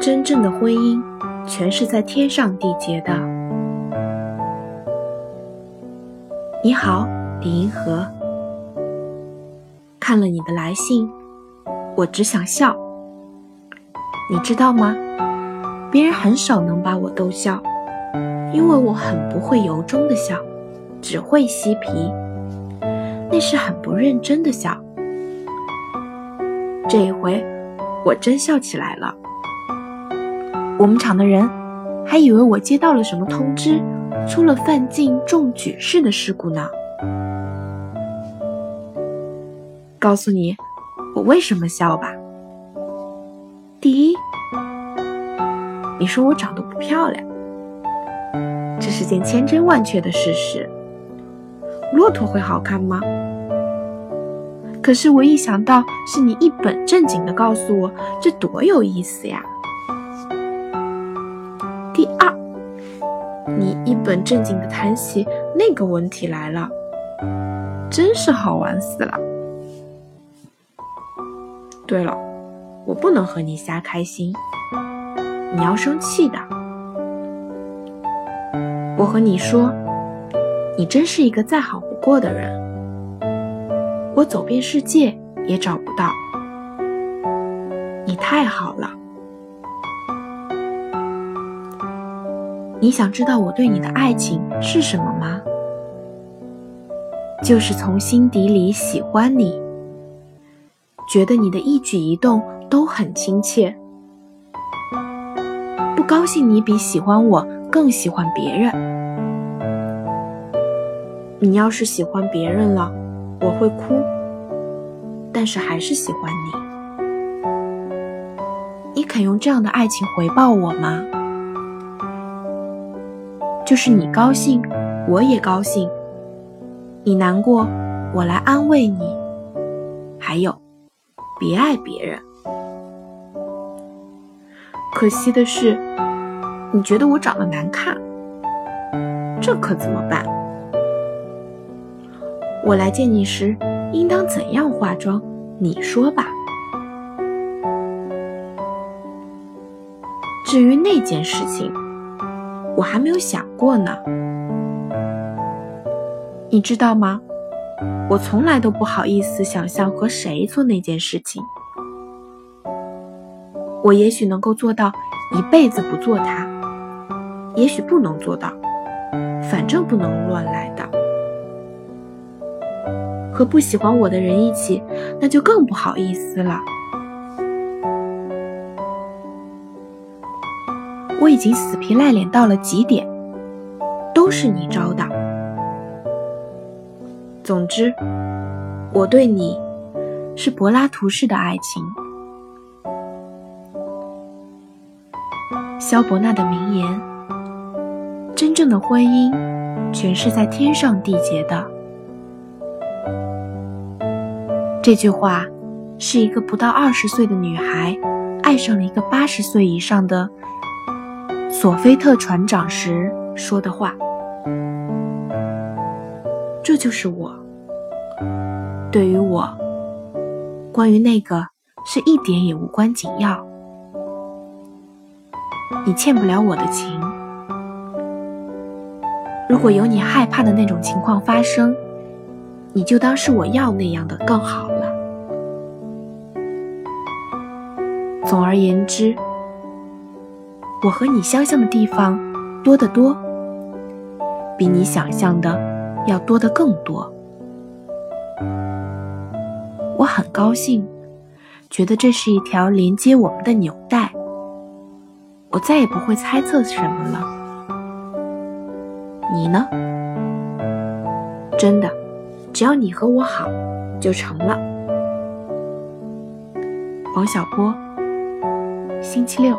真正的婚姻，全是在天上缔结的。你好，李银河。看了你的来信，我只想笑。你知道吗？别人很少能把我逗笑，因为我很不会由衷的笑，只会嬉皮，那是很不认真的笑。这一回，我真笑起来了。我们厂的人还以为我接到了什么通知，出了范进中举式的事故呢。告诉你，我为什么笑吧。第一，你说我长得不漂亮，这是件千真万确的事实。骆驼会好看吗？可是我一想到是你一本正经的告诉我，这多有意思呀。第二，你一本正经的谈起那个问题来了，真是好玩死了。对了，我不能和你瞎开心，你要生气的。我和你说，你真是一个再好不过的人，我走遍世界也找不到，你太好了。你想知道我对你的爱情是什么吗？就是从心底里喜欢你，觉得你的一举一动都很亲切，不高兴你比喜欢我更喜欢别人。你要是喜欢别人了，我会哭，但是还是喜欢你。你肯用这样的爱情回报我吗？就是你高兴，我也高兴；你难过，我来安慰你。还有，别爱别人。可惜的是，你觉得我长得难看，这可怎么办？我来见你时，应当怎样化妆？你说吧。至于那件事情。我还没有想过呢，你知道吗？我从来都不好意思想象和谁做那件事情。我也许能够做到一辈子不做它，也许不能做到，反正不能乱来的。和不喜欢我的人一起，那就更不好意思了。我已经死皮赖脸到了极点，都是你招的。总之，我对你是柏拉图式的爱情。萧伯纳的名言：“真正的婚姻，全是在天上缔结的。”这句话是一个不到二十岁的女孩爱上了一个八十岁以上的。索菲特船长时说的话，这就是我。对于我，关于那个是一点也无关紧要。你欠不了我的情。如果有你害怕的那种情况发生，你就当是我要那样的更好了。总而言之。我和你相像的地方多得多，比你想象的要多得更多。我很高兴，觉得这是一条连接我们的纽带。我再也不会猜测什么了。你呢？真的，只要你和我好，就成了。王小波，星期六。